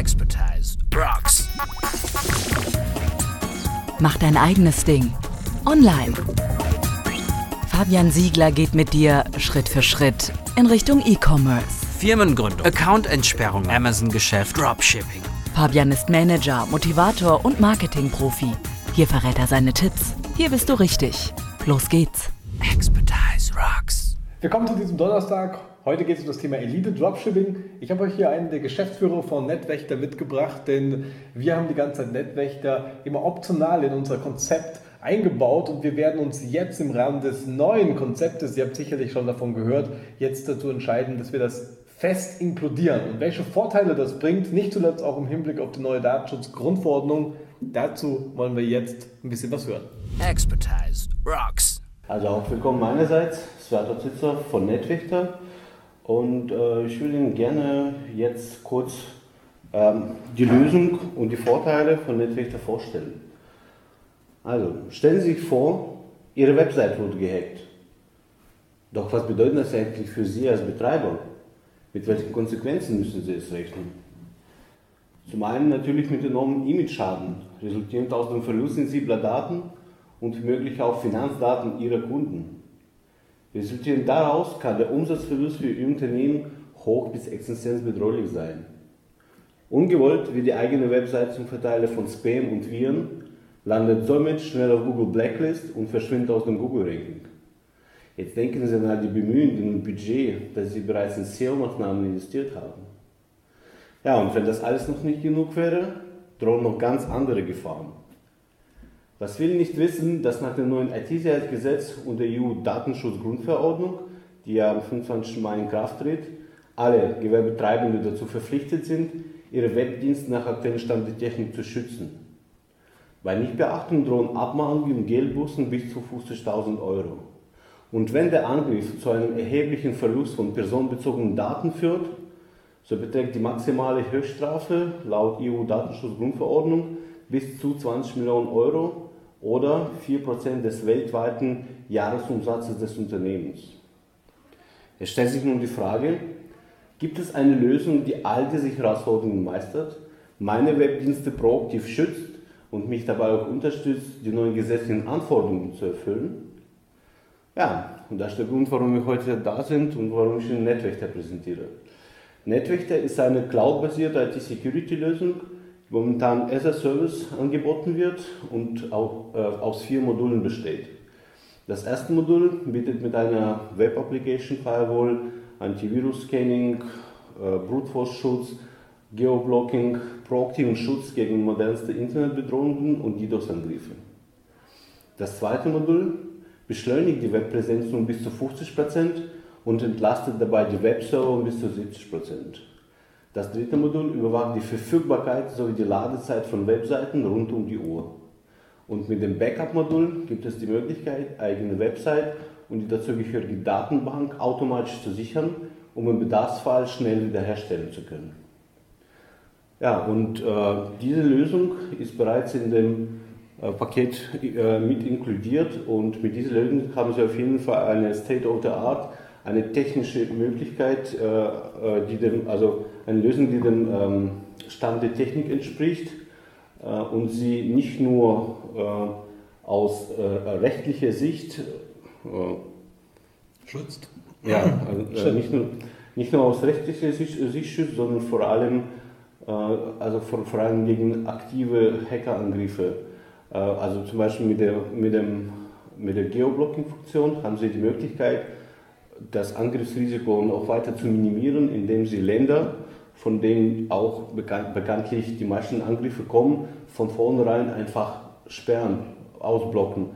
Expertise rocks. Mach dein eigenes Ding. Online. Fabian Siegler geht mit dir Schritt für Schritt in Richtung E-Commerce. Firmengründung, Accountentsperrung, Amazon-Geschäft, Dropshipping. Fabian ist Manager, Motivator und Marketingprofi. Hier verrät er seine Tipps. Hier bist du richtig. Los geht's. Willkommen zu diesem Donnerstag. Heute geht es um das Thema Elite Dropshipping. Ich habe euch hier einen der Geschäftsführer von Netwächter mitgebracht, denn wir haben die ganze Zeit Netwächter immer optional in unser Konzept eingebaut und wir werden uns jetzt im Rahmen des neuen Konzeptes, ihr habt sicherlich schon davon gehört, jetzt dazu entscheiden, dass wir das fest inkludieren und welche Vorteile das bringt, nicht zuletzt auch im Hinblick auf die neue Datenschutzgrundverordnung. Dazu wollen wir jetzt ein bisschen was hören. Expertise rocks. Also auch willkommen meinerseits, Svato Zitzer von Netwächter. Und äh, ich will Ihnen gerne jetzt kurz ähm, die Lösung und die Vorteile von Netwächter vorstellen. Also, stellen Sie sich vor, Ihre Website wurde gehackt. Doch was bedeutet das eigentlich für Sie als Betreiber? Mit welchen Konsequenzen müssen Sie es rechnen? Zum einen natürlich mit enormen Image-Schaden, resultierend aus dem Verlust sensibler Daten und möglich auch Finanzdaten Ihrer Kunden. Resultierend daraus kann der Umsatzverlust für Ihr Unternehmen hoch bis existenzbedrohlich sein. Ungewollt wird die eigene Website zum Verteiler von Spam und Viren, landet somit schnell auf Google Blacklist und verschwindet aus dem Google-Ranking. Jetzt denken Sie an die Bemühungen und Budget, das Sie bereits in SEO-Maßnahmen investiert haben. Ja, und wenn das alles noch nicht genug wäre, drohen noch ganz andere Gefahren. Was will nicht wissen, dass nach dem neuen IT-Sicherheitsgesetz und der EU-Datenschutzgrundverordnung, die ja am 25. Mai in Kraft tritt, alle Gewerbetreibende dazu verpflichtet sind, ihre Webdienste nach aktuellem Stand der Technik zu schützen. Bei Nichtbeachtung drohen Abmahnungen und Geldbußen bis zu 50.000 Euro. Und wenn der Angriff zu einem erheblichen Verlust von personenbezogenen Daten führt, so beträgt die maximale Höchststrafe laut EU-Datenschutzgrundverordnung bis zu 20 Millionen Euro oder 4% des weltweiten Jahresumsatzes des Unternehmens. Es stellt sich nun die Frage, gibt es eine Lösung, die all diese Herausforderungen meistert, meine Webdienste proaktiv schützt und mich dabei auch unterstützt, die neuen gesetzlichen Anforderungen zu erfüllen? Ja, und das ist der Grund, warum wir heute da sind und warum ich Ihnen Netwächter präsentiere. Netwächter ist eine cloud-basierte IT-Security-Lösung, momentan as a Service angeboten wird und auch äh, aus vier Modulen besteht. Das erste Modul bietet mit einer Web Application Firewall Antivirus-Scanning, äh, Brute Force Schutz, Geoblocking, proaktiven Schutz gegen modernste Internetbedrohungen und DDoS-Angriffe. Das zweite Modul beschleunigt die Webpräsenz um bis zu 50% und entlastet dabei die Webserver um bis zu 70%. Das dritte Modul überwacht die Verfügbarkeit sowie die Ladezeit von Webseiten rund um die Uhr. Und mit dem Backup-Modul gibt es die Möglichkeit, eigene Website und die dazugehörige Datenbank automatisch zu sichern, um im Bedarfsfall schnell wiederherstellen zu können. Ja, und äh, diese Lösung ist bereits in dem äh, Paket äh, mit inkludiert und mit dieser Lösung haben Sie auf jeden Fall eine State of the Art eine technische Möglichkeit, äh, äh, die dem, also eine Lösung, die dem ähm, Stand der Technik entspricht äh, und sie nicht nur aus rechtlicher Sicht schützt. Ja, also nicht, nur, nicht nur aus rechtlicher Sicht, Sicht schützt, sondern vor allem, also vor, vor allem gegen aktive Hackerangriffe. Also zum Beispiel mit der, mit dem, mit der Geoblocking-Funktion haben Sie die Möglichkeit, das Angriffsrisiko noch weiter zu minimieren, indem sie Länder, von denen auch bekanntlich die meisten Angriffe kommen, von vornherein einfach sperren, ausblocken.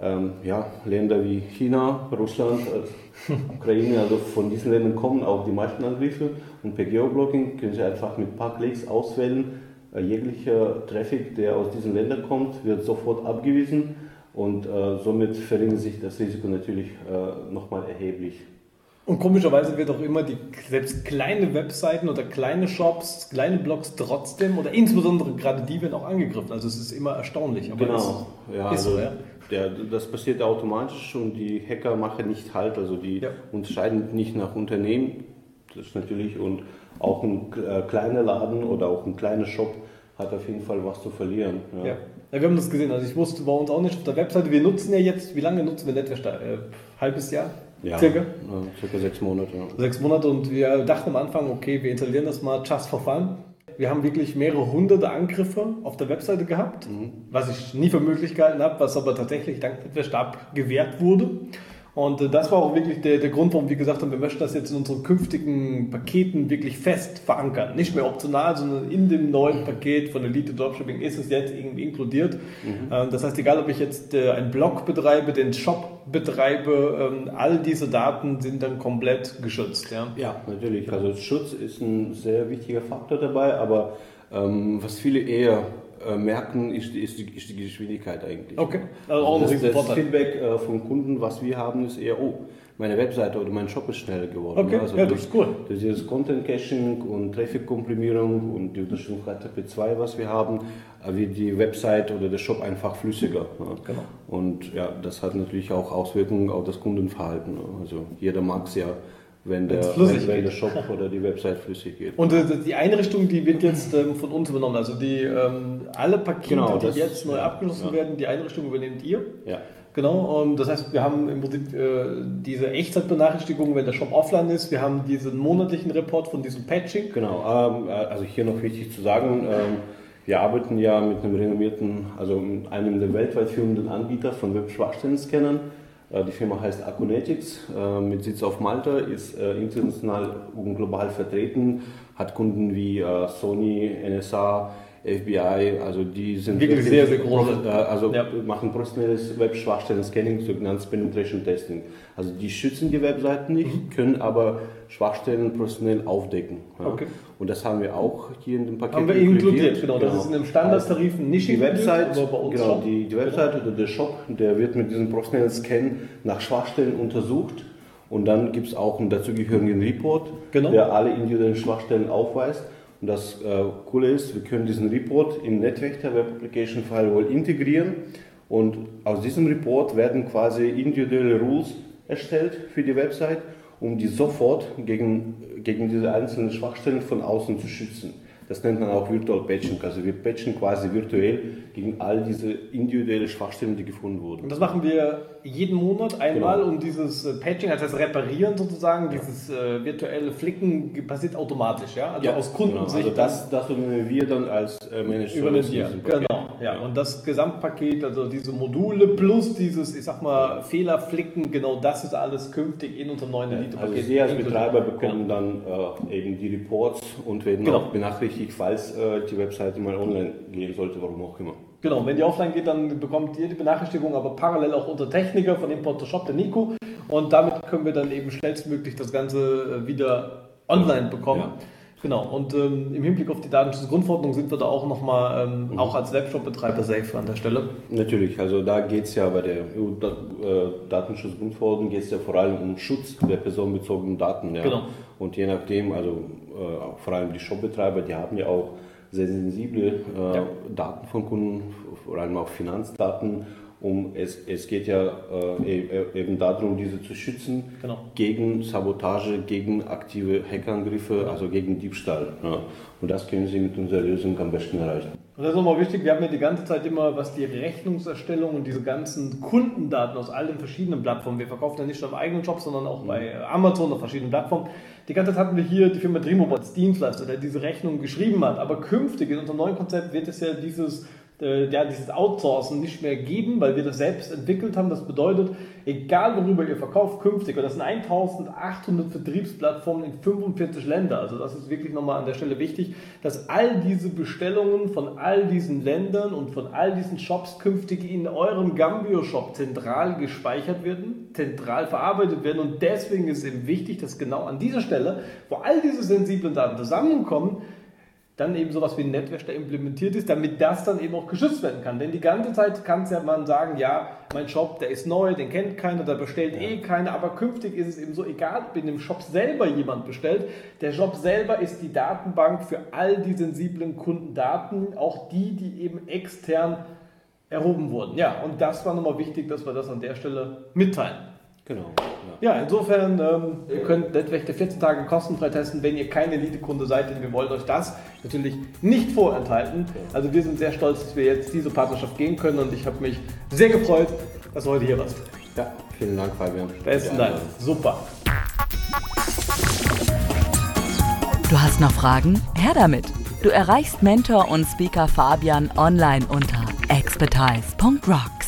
Ähm, ja, Länder wie China, Russland, äh, Ukraine, also von diesen Ländern kommen auch die meisten Angriffe und per Geoblocking können Sie einfach mit ein paar Klicks auswählen, äh, jeglicher Traffic, der aus diesen Ländern kommt, wird sofort abgewiesen und äh, somit verringert sich das Risiko natürlich äh, nochmal erheblich. Und komischerweise wird auch immer die selbst kleine Webseiten oder kleine Shops, kleine Blogs trotzdem oder insbesondere gerade die werden auch angegriffen. Also es ist immer erstaunlich. genau, ja, also so, ja. Der, das passiert automatisch und die Hacker machen nicht halt, also die ja. unterscheiden nicht nach Unternehmen, das ist natürlich und auch ein äh, kleiner Laden oder auch ein kleiner Shop hat auf jeden Fall was zu verlieren. Ja. ja. ja wir haben das gesehen. Also ich wusste bei uns auch nicht auf der Webseite. Wir nutzen ja jetzt, wie lange nutzen wir Netzwerk? Äh, halbes Jahr? Ja, circa? Ja, circa sechs Monate. Ja. Sechs Monate und wir dachten am Anfang, okay, wir installieren das mal just for fun. Wir haben wirklich mehrere hunderte Angriffe auf der Webseite gehabt, mhm. was ich nie für möglich gehalten habe, was aber tatsächlich dank Netzwerkstab gewährt wurde. Und äh, das war auch wirklich der, der Grund, warum wir gesagt haben, wir möchten das jetzt in unseren künftigen Paketen wirklich fest verankern. Nicht mehr optional, sondern in dem neuen Paket von Elite Dropshipping ist es jetzt irgendwie inkludiert. Mhm. Ähm, das heißt, egal ob ich jetzt äh, einen Blog betreibe, den Shop betreibe, ähm, all diese Daten sind dann komplett geschützt. Ja, ja natürlich. Also Schutz ist ein sehr wichtiger Faktor dabei, aber ähm, was viele eher äh, merken, ist, ist, die, ist die Geschwindigkeit eigentlich. Okay. Also auch das, das Feedback äh, vom Kunden, was wir haben, ist eher, oh, meine Webseite oder mein Shop ist schneller geworden. Okay, also ja, das ist cool. Durch dieses Content Caching und Traffic-Komprimierung und die Unterstützung HTTP2, was wir haben, äh, wird die Website oder der Shop einfach flüssiger. Genau. Und ja, das hat natürlich auch Auswirkungen auf das Kundenverhalten. Also jeder mag es ja wenn der, wenn, wenn der Shop oder die Website flüssig geht. Und äh, die Einrichtung, die wird jetzt ähm, von uns übernommen. Also die ähm, alle Pakete, genau, die jetzt neu ja, abgeschlossen ja. werden, die Einrichtung übernehmt ihr. Ja. Genau, und das heißt, wir haben im Prinzip äh, diese Echtzeitbenachrichtigung, wenn der Shop offline ist. Wir haben diesen monatlichen Report von diesem Patching. Genau, ähm, äh, also hier noch wichtig zu sagen, ähm, wir arbeiten ja mit einem renommierten, also einem der weltweit führenden Anbieter von Web-Schwachstellen-Scannern die Firma heißt Acunetics, äh, mit Sitz auf Malta, ist äh, international und global vertreten, hat Kunden wie Sony, NSA, FBI, also die sind wirklich, sehr, sehr groß. Also ja. machen professionelles Web-Schwachstellen-Scanning, sogenanntes Penetration Testing. Also die schützen die Webseiten nicht, mhm. können aber Schwachstellen professionell aufdecken. Ja. Okay. Und das haben wir auch hier in dem Paket haben wir inkludiert. Genau, das genau. ist in dem Standardtarif nicht die Website, aber bei uns genau, die, die Website oder der Shop, der wird mit diesem professionellen Scan nach Schwachstellen untersucht. Und dann gibt es auch einen dazugehörigen Report, genau. der alle individuellen Schwachstellen aufweist. Und das äh, Coole ist, wir können diesen Report im NetWächter Web Application Firewall integrieren und aus diesem Report werden quasi individuelle Rules erstellt für die Website, um die sofort gegen, gegen diese einzelnen Schwachstellen von außen zu schützen. Das nennt man auch Virtual Patching. Also wir patchen quasi virtuell gegen all diese individuellen Schwachstellen, die gefunden wurden. Und das machen wir jeden Monat einmal genau. um dieses äh, Patching, also das Reparieren sozusagen, ja. dieses äh, virtuelle Flicken passiert automatisch, ja? Also ja, aus Kundensicht. Genau. Also das, das übernehmen wir dann als äh, Manager. Übernehmen wir, genau. Ja. Und das Gesamtpaket, also diese Module plus dieses, ich sag mal, Fehlerflicken, genau das ist alles künftig in unserem neuen Elite-Paket. Also Sie als Betreiber bekommen dann äh, eben die Reports und werden genau. auch benachrichtigt, wichtig, falls äh, die Webseite mal online gehen sollte, warum auch immer. Genau, wenn die offline geht, dann bekommt ihr die Benachrichtigung, aber parallel auch unser Techniker von Import Shop, der Nico. Und damit können wir dann eben schnellstmöglich das Ganze äh, wieder online bekommen. Ja. Genau, und ähm, im Hinblick auf die Datenschutzgrundverordnung sind wir da auch nochmal, ähm, mhm. auch als Webshop-Betreiber safe an der Stelle. Natürlich, also da geht es ja bei der EU-Datenschutzgrundverordnung geht es ja vor allem um Schutz der personenbezogenen Daten. Ja. Genau. Und je nachdem, also äh, vor allem die Shop-Betreiber, die haben ja auch sehr sensible äh, ja. Daten von Kunden, vor allem auch Finanzdaten um es, es geht ja äh, e, e, eben darum, diese zu schützen genau. gegen Sabotage, gegen aktive Hackerangriffe, also gegen Diebstahl. Ja. Und das können Sie mit unserer Lösung am besten erreichen. Und das ist nochmal wichtig, wir haben ja die ganze Zeit immer, was die Rechnungserstellung und diese ganzen Kundendaten aus all den verschiedenen Plattformen, wir verkaufen ja nicht nur im eigenen Job, sondern auch mhm. bei Amazon auf verschiedenen Plattformen. Die ganze Zeit hatten wir hier die Firma Dreamhob als Dienstleister, der diese Rechnung geschrieben hat. Aber künftig in unserem neuen Konzept wird es ja dieses ja, dieses Outsourcen nicht mehr geben, weil wir das selbst entwickelt haben. Das bedeutet, egal worüber ihr verkauft künftig, und das sind 1800 Vertriebsplattformen in 45 Ländern, also das ist wirklich nochmal an der Stelle wichtig, dass all diese Bestellungen von all diesen Ländern und von all diesen Shops künftig in eurem Gambio-Shop zentral gespeichert werden, zentral verarbeitet werden und deswegen ist es eben wichtig, dass genau an dieser Stelle, wo all diese sensiblen Daten zusammenkommen, dann eben sowas wie ein Netzwächter implementiert ist, damit das dann eben auch geschützt werden kann. Denn die ganze Zeit kann es ja man sagen, ja, mein Shop, der ist neu, den kennt keiner, da bestellt ja. eh keiner, aber künftig ist es eben so, egal ob in dem Shop selber jemand bestellt, der Shop selber ist die Datenbank für all die sensiblen Kundendaten, auch die, die eben extern erhoben wurden. Ja, und das war nochmal wichtig, dass wir das an der Stelle mitteilen. Genau. Ja, insofern, ähm, ihr könnt Netwächter 14 Tage kostenfrei testen, wenn ihr kein Elite-Kunde seid, denn wir wollen euch das natürlich nicht vorenthalten. Also wir sind sehr stolz, dass wir jetzt diese Partnerschaft gehen können und ich habe mich sehr gefreut, dass du heute hier warst. Ja, vielen Dank, Fabian. Besten Ja, Dank. Super. Du hast noch Fragen? Her damit! Du erreichst Mentor und Speaker Fabian online unter expertise.rocks.